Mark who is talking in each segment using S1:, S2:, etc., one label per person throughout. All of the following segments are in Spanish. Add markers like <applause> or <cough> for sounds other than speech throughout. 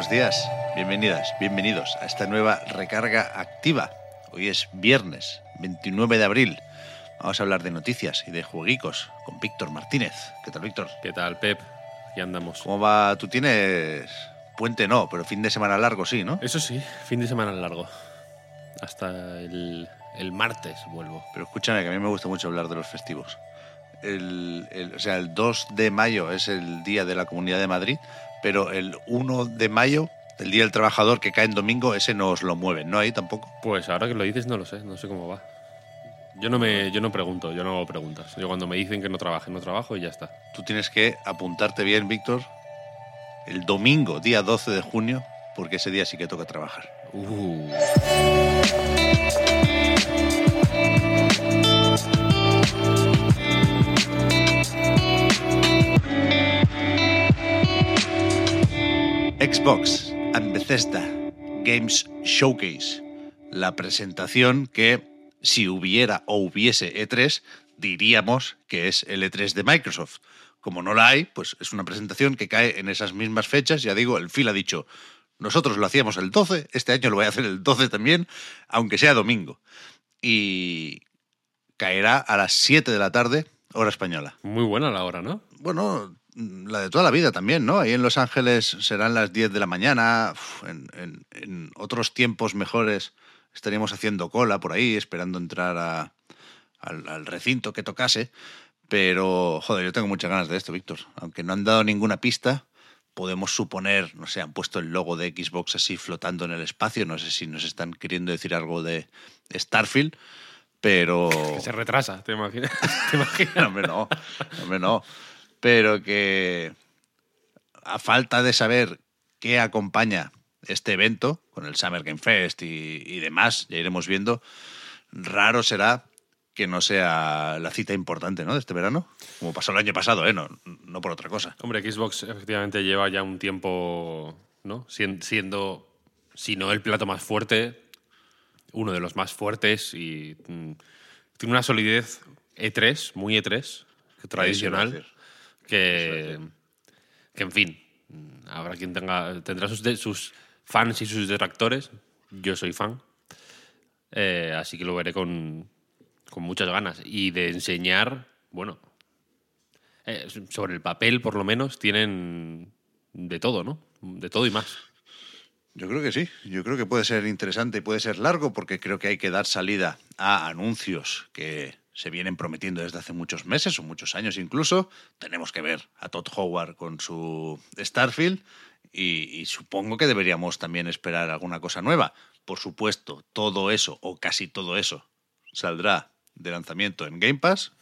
S1: Buenos días, bienvenidas, bienvenidos a esta nueva recarga activa. Hoy es viernes, 29 de abril. Vamos a hablar de noticias y de jueguicos con Víctor Martínez. ¿Qué tal, Víctor?
S2: ¿Qué tal, Pep? Aquí andamos.
S1: ¿Cómo va? Tú tienes puente no, pero fin de semana largo sí, ¿no?
S2: Eso sí, fin de semana largo. Hasta el, el martes vuelvo.
S1: Pero escúchame, que a mí me gusta mucho hablar de los festivos. El, el- o sea, el 2 de mayo es el Día de la Comunidad de Madrid, pero el 1 de mayo, el Día del Trabajador que cae en domingo, ese no os lo mueven, ¿no? Ahí tampoco.
S2: Pues ahora que lo dices no lo sé, no sé cómo va. Yo no me, yo no pregunto, yo no hago preguntas. Yo cuando me dicen que no trabaje, no trabajo y ya está.
S1: Tú tienes que apuntarte bien, Víctor, el domingo, día 12 de junio, porque ese día sí que toca trabajar.
S2: Uh,
S1: Xbox and Bethesda Games Showcase, la presentación que si hubiera o hubiese E3, diríamos que es el E3 de Microsoft. Como no la hay, pues es una presentación que cae en esas mismas fechas. Ya digo, el Phil ha dicho, nosotros lo hacíamos el 12, este año lo voy a hacer el 12 también, aunque sea domingo. Y caerá a las 7 de la tarde, hora española.
S2: muy buena la hora, ¿no?
S1: Bueno, la de toda la vida también, ¿no? Ahí en Los Ángeles serán las 10 de la mañana, uf, en, en- en otros tiempos mejores estaríamos haciendo cola por ahí, esperando entrar a- al, al recinto que tocase, pero, joder, yo tengo muchas ganas de esto, Víctor. Aunque no han dado ninguna pista, podemos suponer, no sé, han puesto el logo de Xbox así flotando en el espacio, no sé si nos están queriendo decir algo de Starfield, pero...
S2: Que se retrasa, ¿te imaginas? <laughs> ¿Te imaginas? <laughs>
S1: No, hombre, no. Hombre, no. Pero que a falta de saber qué acompaña este evento, con el Summer Game Fest y, y demás, ya iremos viendo, raro será que no sea la cita importante ¿no? de este verano, como pasó el año pasado, ¿eh? no, no por otra cosa.
S2: Hombre, Xbox efectivamente lleva ya un tiempo, ¿no? Sien- Siendo, si no el plato más fuerte, uno de los más fuertes y mm, tiene una solidez E3, muy E3, que tradicional. Que, que en fin, habrá quien tenga, tendrá sus, de- sus fans y sus detractores. Yo soy fan, Eh, así que lo veré con, con muchas ganas. Y de enseñar, bueno, eh, sobre el papel, por lo menos, tienen de todo, ¿no? De todo y más.
S1: Yo creo que sí, yo creo que puede ser interesante y puede ser largo porque creo que hay que dar salida a anuncios que se vienen prometiendo desde hace muchos meses o muchos años incluso. Tenemos que ver a Todd Howard con su Starfield y, y supongo que deberíamos también esperar alguna cosa nueva. Por supuesto, todo eso o casi todo eso saldrá de lanzamiento en Game Pass.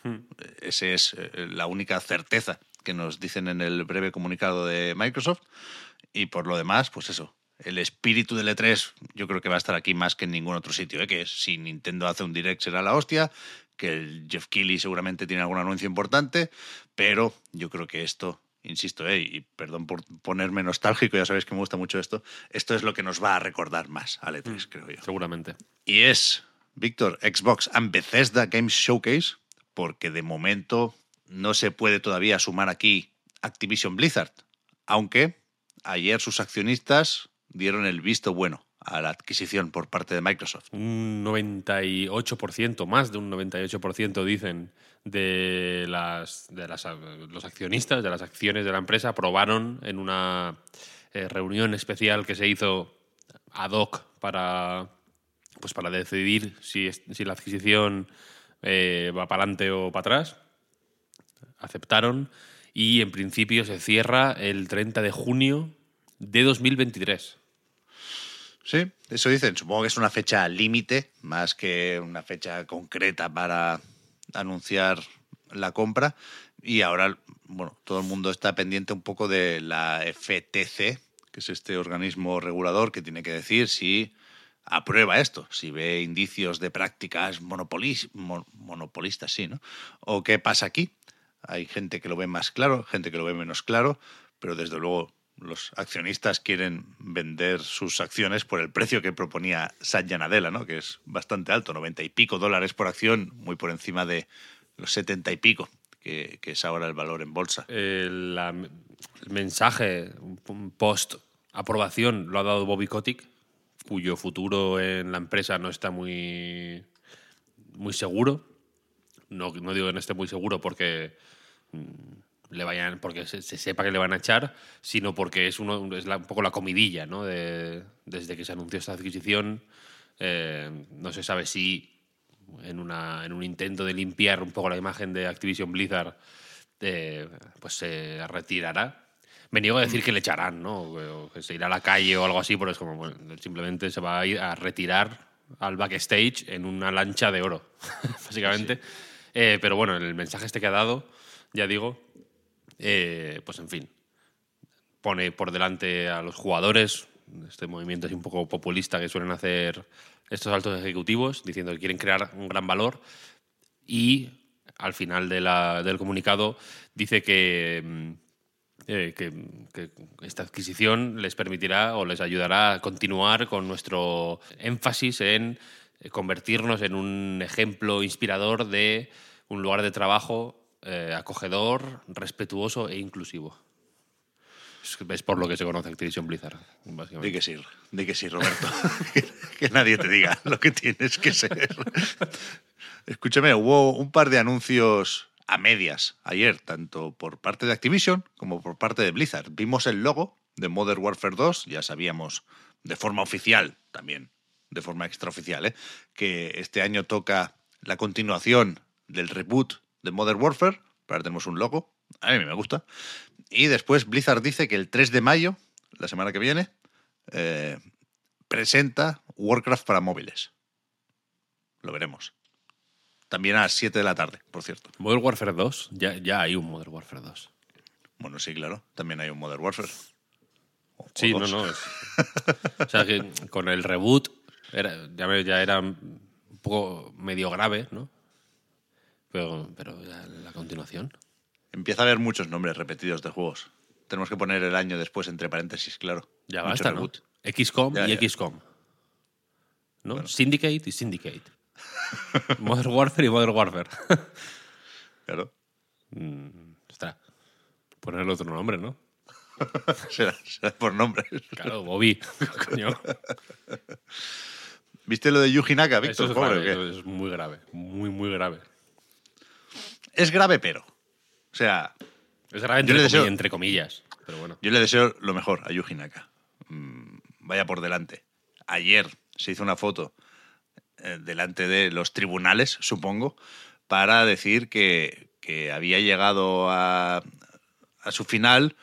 S1: Esa es eh, la única certeza que nos dicen en el breve comunicado de Microsoft. Y por lo demás, pues eso. El espíritu del E3 yo creo que va a estar aquí más que en ningún otro sitio. ¿eh? Que si Nintendo hace un direct será la hostia, que el Jeff Keighley seguramente tiene algún anuncio importante, pero yo creo que esto, insisto, ¿eh? y perdón por ponerme nostálgico, ya sabéis que me gusta mucho esto, esto es lo que nos va a recordar más al E3, creo yo.
S2: Seguramente.
S1: Y es, Víctor, Xbox and Bethesda Games Showcase, porque de momento no se puede todavía sumar aquí Activision Blizzard, aunque ayer sus accionistas dieron el visto bueno a la adquisición por parte de Microsoft.
S2: Un 98%, más de un 98% dicen de las de las, los accionistas, de las acciones de la empresa, aprobaron en una eh, reunión especial que se hizo ad hoc para, pues para decidir si, si la adquisición eh, va para adelante o para atrás. Aceptaron y en principio se cierra el 30 de junio de 2023.
S1: Sí, eso dicen. Supongo que es una fecha límite, más que una fecha concreta para anunciar la compra y ahora, bueno, todo el mundo está pendiente un poco de la FTC, que es este organismo regulador que tiene que decir si aprueba esto, si ve indicios de prácticas monopolis, monopolistas, sí, ¿no? O qué pasa aquí. Hay gente que lo ve más claro, gente que lo ve menos claro, pero desde luego los accionistas quieren vender sus acciones por el precio que proponía Satya Nadella, ¿no? que es bastante alto, 90 y pico dólares por acción, muy por encima de los 70 y pico, que, es ahora el valor en bolsa.
S2: El, el mensaje post aprobación lo ha dado Bobby Kotick, cuyo futuro en la empresa no está muy, muy seguro. No, no digo que no esté muy seguro porque mm, le vayan porque se, sepa que le van a echar, sino porque es, uno, es un poco la comidilla, ¿no? desde que se anunció esta adquisición, eh, no se sabe si en, una, en un intento de limpiar un poco la imagen de Activision Blizzard, eh, pues se retirará me niego a decir que le echarán, ¿no? O que se irá a la calle o algo así, pero es como, bueno, simplemente se va a ir a retirar al backstage en una lancha de oro, <laughs> básicamente. Eh, pero bueno, el mensaje este que ha dado, ya digo, eh, pues en fin, pone por delante a los jugadores, este movimiento es un poco populista que suelen hacer estos altos ejecutivos, diciendo que quieren crear un gran valor. Y al final del comunicado dice que mm, eh, que, esta adquisición les permitirá o les ayudará a continuar con nuestro énfasis en convertirnos en un ejemplo inspirador de un lugar de trabajo eh, acogedor, respetuoso e inclusivo. Es por lo que se conoce Activision Blizzard, básicamente.
S1: Di que sí, di que sí, Roberto. <laughs> que, nadie te diga lo que tienes que ser. Escúchame, hubo un par de anuncios a medias ayer, tanto por parte de Activision como por parte de Blizzard. Vimos el logo de Modern Warfare 2, ya sabíamos de forma oficial, también de forma extraoficial, ¿eh? que este año toca la continuación del reboot de Modern Warfare. Ahora tenemos un logo, a mí me gusta. Y después Blizzard dice que el 3 de mayo, la semana que viene, eh, presenta Warcraft para móviles. Lo veremos. También a las 7 de la tarde, por cierto.
S2: Modern Warfare 2, ya, ya hay un Modern Warfare 2.
S1: Bueno, sí, claro, también hay un Modern Warfare.
S2: sí, no, no. <laughs> o sea, que con el reboot era, ya, ya era un poco medio grave, ¿no? Pero, pero ya la continuación.
S1: Empieza a haber muchos nombres repetidos de juegos. Tenemos que poner el año después entre paréntesis, claro.
S2: Ya basta, ¿no? XCOM y XCOM. ¿No? Syndicate y Syndicate. <laughs> Modern Warfare y Modern Warfare.
S1: claro.
S2: Mm, está. Ponerle otro nombre, ¿no? <laughs>
S1: será, por nombre.
S2: Claro, Bobby. <laughs>
S1: ¿Viste lo de Yuji Naka, Víctor?
S2: es, es muy grave. Muy, muy grave.
S1: Es grave, pero. O sea.
S2: Es grave entre, entre comillas. Pero bueno.
S1: Yo le deseo lo mejor a Yuji Naka. Mm, vaya por delante. Ayer se hizo una foto eh, delante de los tribunales, supongo, para decir que, había llegado a, a su final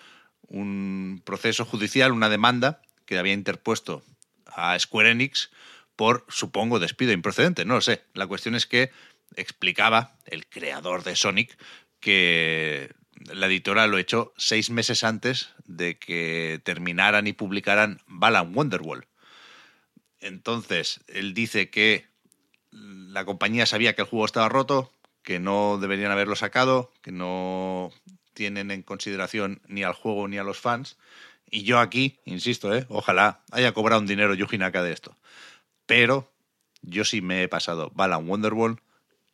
S1: un proceso judicial, una demanda que había interpuesto a Square Enix por, supongo, despido improcedente. No lo sé. La cuestión es que explicaba el creador de Sonic que la editora lo echó seis meses antes de que terminaran y publicaran Balan Wonderwall. Entonces, él dice que la compañía sabía que el juego estaba roto, que no deberían haberlo sacado, que no tienen en consideración ni al juego ni a los fans. Y yo aquí, insisto, ¿eh? ojalá haya cobrado un dinero Yuji Naka de esto. Pero yo sí me he pasado Balan Wonderwall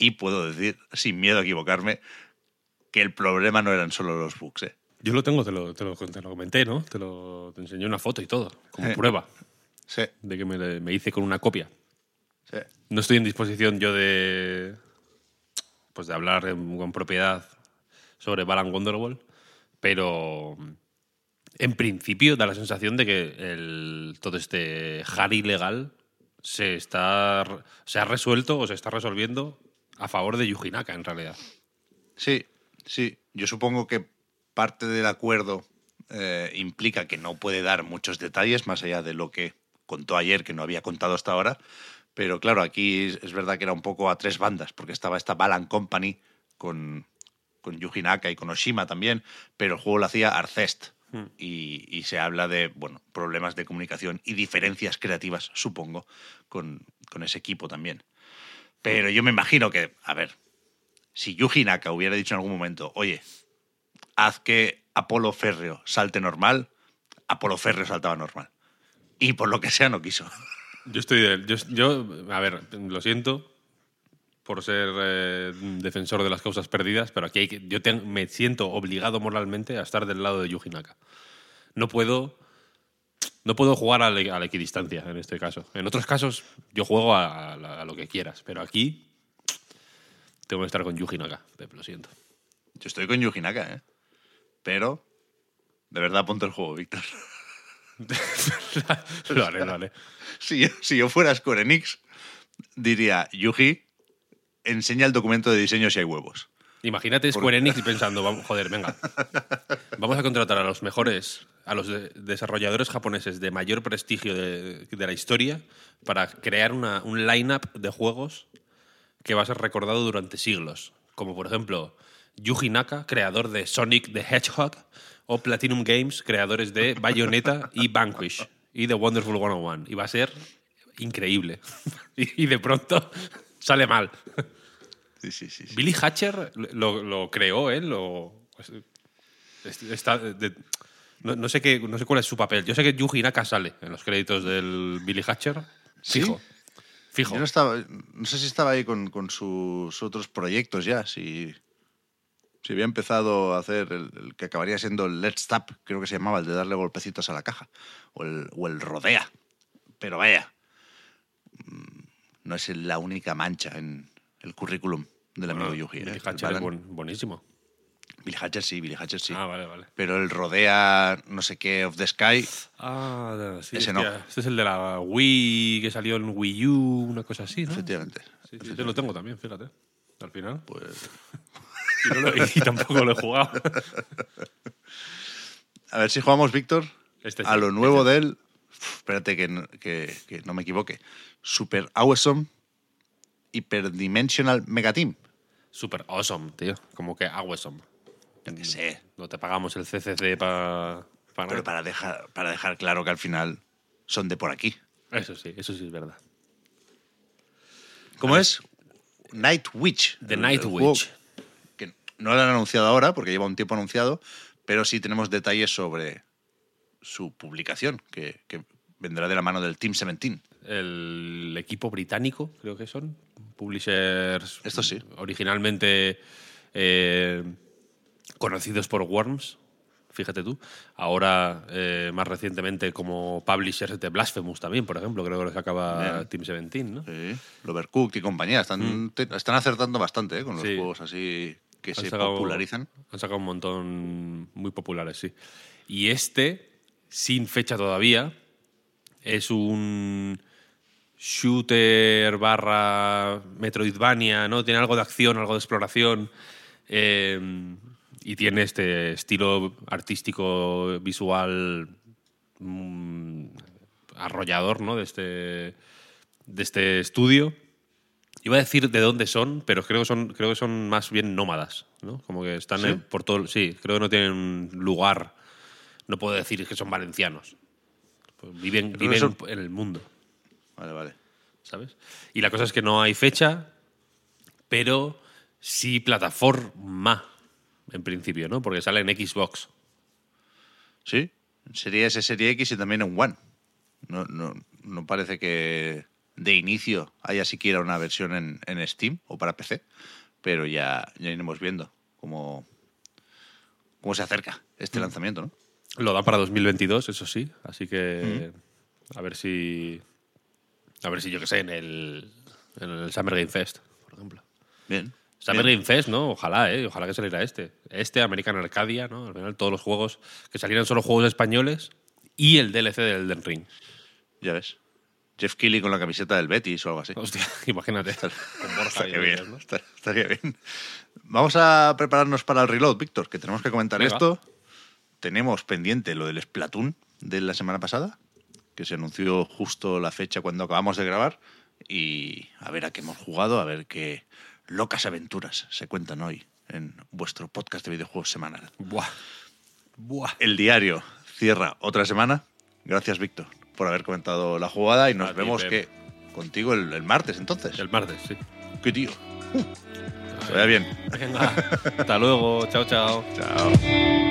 S1: y puedo decir, sin miedo a equivocarme, que el problema no eran solo los bugs. ¿eh?
S2: Yo lo tengo, te lo, te lo, comenté, ¿no? Te, lo, te enseñé una foto y todo, como prueba.
S1: Sí.
S2: De que me, hice con una copia. Sí. No estoy en disposición yo de. Pues de hablar con propiedad sobre Balan Wonderwall, pero en principio da la sensación de que el, todo este Harry legal se está se ha resuelto o se está resolviendo a favor de Yuji Naka en realidad.
S1: Sí, sí. Yo supongo que parte del acuerdo eh, implica que no puede dar muchos detalles más allá de lo que contó ayer, que no había contado hasta ahora, Pero claro, aquí es- verdad que era un poco a tres bandas, porque estaba esta Balan Company con, con Yuji Naka y con Oshima también, pero el juego lo hacía Arcest.
S2: Hmm.
S1: Y, y se habla de bueno, problemas de comunicación y diferencias creativas, supongo, con, con ese equipo también. Pero yo me imagino que, a ver, si Yuji Naka hubiera dicho en algún momento, oye, haz que Apolo Férreo salte normal, Apolo Férreo saltaba normal. Y por lo que sea no quiso.
S2: Yo estoy de- yo, yo, a ver, lo siento por ser eh, defensor de las causas perdidas, pero aquí hay que- yo me siento obligado moralmente a estar del lado de Yuji Naka. No puedo, no puedo jugar a la, equidistancia en este caso. En otros casos yo juego a, a la- a lo que quieras, pero aquí tengo que estar con Yuji Naka, Pep, lo siento.
S1: Yo estoy con Yuji Naka, ¿eh? Pero, de verdad, ponte el juego, Víctor. <laughs>
S2: lo haré, lo haré.
S1: Si yo, si yo fuera Square Enix, diría, Yuji, enseña el documento de diseño si hay huevos.
S2: Imagínate Square Enix pensando, vamos, joder, venga, vamos a contratar a los mejores, a los de- desarrolladores japoneses de mayor prestigio de, de la historia para crear una- un line-up de juegos que va a ser recordado durante siglos. Como por ejemplo Yuji Naka, creador de Sonic the Hedgehog, o Platinum Games, creadores de Bayonetta y Vanquish, y The Wonderful 101. Y va a ser increíble. <laughs> y, de pronto sale mal.
S1: Sí, sí, sí. sí.
S2: Billy Hatcher lo, lo creó él, lo, pues, es- está de- no, no sé qué, no sé cuál es su papel. Yo sé que Yuji Naka sale en los créditos del Billy Hatcher.
S1: ¿Sí?
S2: Fijo. Fijo.
S1: Yo no, estaba, no sé si estaba ahí con, con sus otros proyectos ya, si, si había empezado a hacer el, el que acabaría siendo el Let's Tap, creo que se llamaba, el de darle golpecitos a la caja, o el, o el Rodea. Pero vaya, mm, no es la única mancha en el currículum del amigo Yuji. ¿eh?
S2: Hatcher es buen- buenísimo.
S1: Billy Hatcher sí, Billy Hatcher sí.
S2: Ah, vale, vale.
S1: Pero el Rodea, no sé qué, of the Sky,
S2: Ah, sí,
S1: Ese
S2: hostia,
S1: no.
S2: Este es el de la Wii que salió en Wii U, una cosa así, ¿no?
S1: efectivamente.
S2: Sí, sí, yo lo tengo también, fíjate. Al final.
S1: Pues, <laughs>
S2: Y, no lo- y tampoco lo he jugado. <laughs>
S1: a ver si jugamos, Víctor,
S2: Este
S1: a lo nuevo de él. Uf, espérate que, no- que- que no me equivoque. Super Awesome Hyperdimensional Megateam.
S2: Super awesome, tío. Como que awesome.
S1: Yo qué sé.
S2: No te pagamos el CCC para...
S1: Pero para dejar, para dejar claro que al final son de por aquí.
S2: Eso sí, eso sí es verdad.
S1: ¿Cómo es? Night Witch.
S2: The Night Witch.
S1: Que no lo han anunciado ahora porque lleva un tiempo anunciado, pero sí tenemos detalles sobre su publicación, que, que vendrá de la mano del Team 17.
S2: El equipo británico, creo que son. Publishers.
S1: Esto sí.
S2: Originalmente eh, conocidos por Worms, fíjate tú. Ahora, eh, más recientemente, como publishers de Blasphemous también, por ejemplo. Creo que los acaba. Team 17, ¿no?
S1: Sí, Overcooked y compañía. Están, te- están acertando bastante ¿eh? con los
S2: Mm. Sí.
S1: juegos así que
S2: Han
S1: se
S2: sacado-
S1: popularizan.
S2: Han sacado un montón muy populares, sí. Y este, sin fecha todavía, es un shooter barra Metroidvania, ¿no? Tiene algo de acción, algo de exploración. eh, y tiene este estilo artístico visual mm, arrollador, ¿no? De este, de este estudio. Iba a decir de dónde son, pero creo que son, creo que son más bien nómadas, ¿no? Como que están
S1: ¿Sí?
S2: en- por todo. Sí, creo que no tienen un lugar. No puedo decir que son valencianos. Pues viven viven
S1: son-
S2: en el mundo,
S1: Vale, vale.
S2: ¿sabes? Y la cosa es que no hay fecha, pero sí plataforma, en principio, ¿no? Porque sale en Xbox.
S1: Sí, en Serie S, Serie X y también en One. No, no, no parece que de inicio haya siquiera una versión en, en Steam o para PC, pero ya, ya iremos viendo cómo, cómo se acerca este
S2: Mm.
S1: lanzamiento, ¿no?
S2: Lo da para 2022, eso sí. Así que a ver si. A ver si yo qué sé, en el, en el Summer Game Fest, por ejemplo.
S1: Bien. Bien.
S2: Game Fest, ¿no? Ojalá, ¿eh? Ojalá que saliera este. Este, American Arcadia, ¿no? Al final todos los juegos, que salieran solo juegos españoles y el DLC del Elden Ring.
S1: Ya ves. Jeff Keighley con la camiseta del Betis o algo así.
S2: Hostia, <laughs> imagínate.
S1: Estaría bien,
S2: ellos, ¿no?
S1: estar- estaría bien. Vamos a prepararnos para el reload, Víctor, que tenemos que comentar
S2: Venga.
S1: esto. Tenemos pendiente lo del Splatoon de la semana pasada, que se anunció justo la fecha cuando acabamos de grabar. y a ver a qué hemos jugado, a ver qué locas aventuras se cuentan hoy en vuestro podcast de videojuegos semanal.
S2: Buah. Buah.
S1: El diario cierra otra semana. Gracias, Víctor, por haber comentado la jugada y nos
S2: A
S1: vemos que contigo el, el martes entonces.
S2: El martes, sí.
S1: ¿Qué tío? Que vaya bien.
S2: Venga. Hasta luego. Chao, chao.
S1: Chao.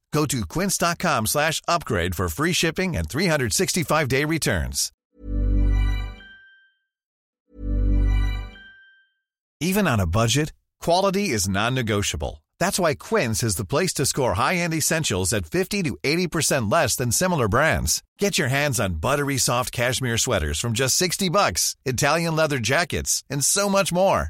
S3: Go to quince.com slash upgrade for free shipping and 365-day returns. Even on a budget, quality is non-negotiable. That's why Quince is the place to score high-end essentials at 50 to 80% less than similar brands. Get your hands on buttery soft cashmere sweaters from just 60 bucks, Italian leather jackets, and so much more.